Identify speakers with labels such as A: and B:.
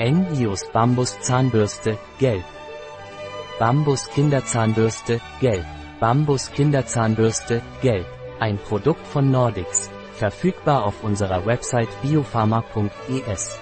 A: Engius Bambus Zahnbürste, gelb. Bambus Kinderzahnbürste, gelb. Bambus Kinderzahnbürste, gelb. Ein Produkt von Nordics. Verfügbar auf unserer Website biopharma.es.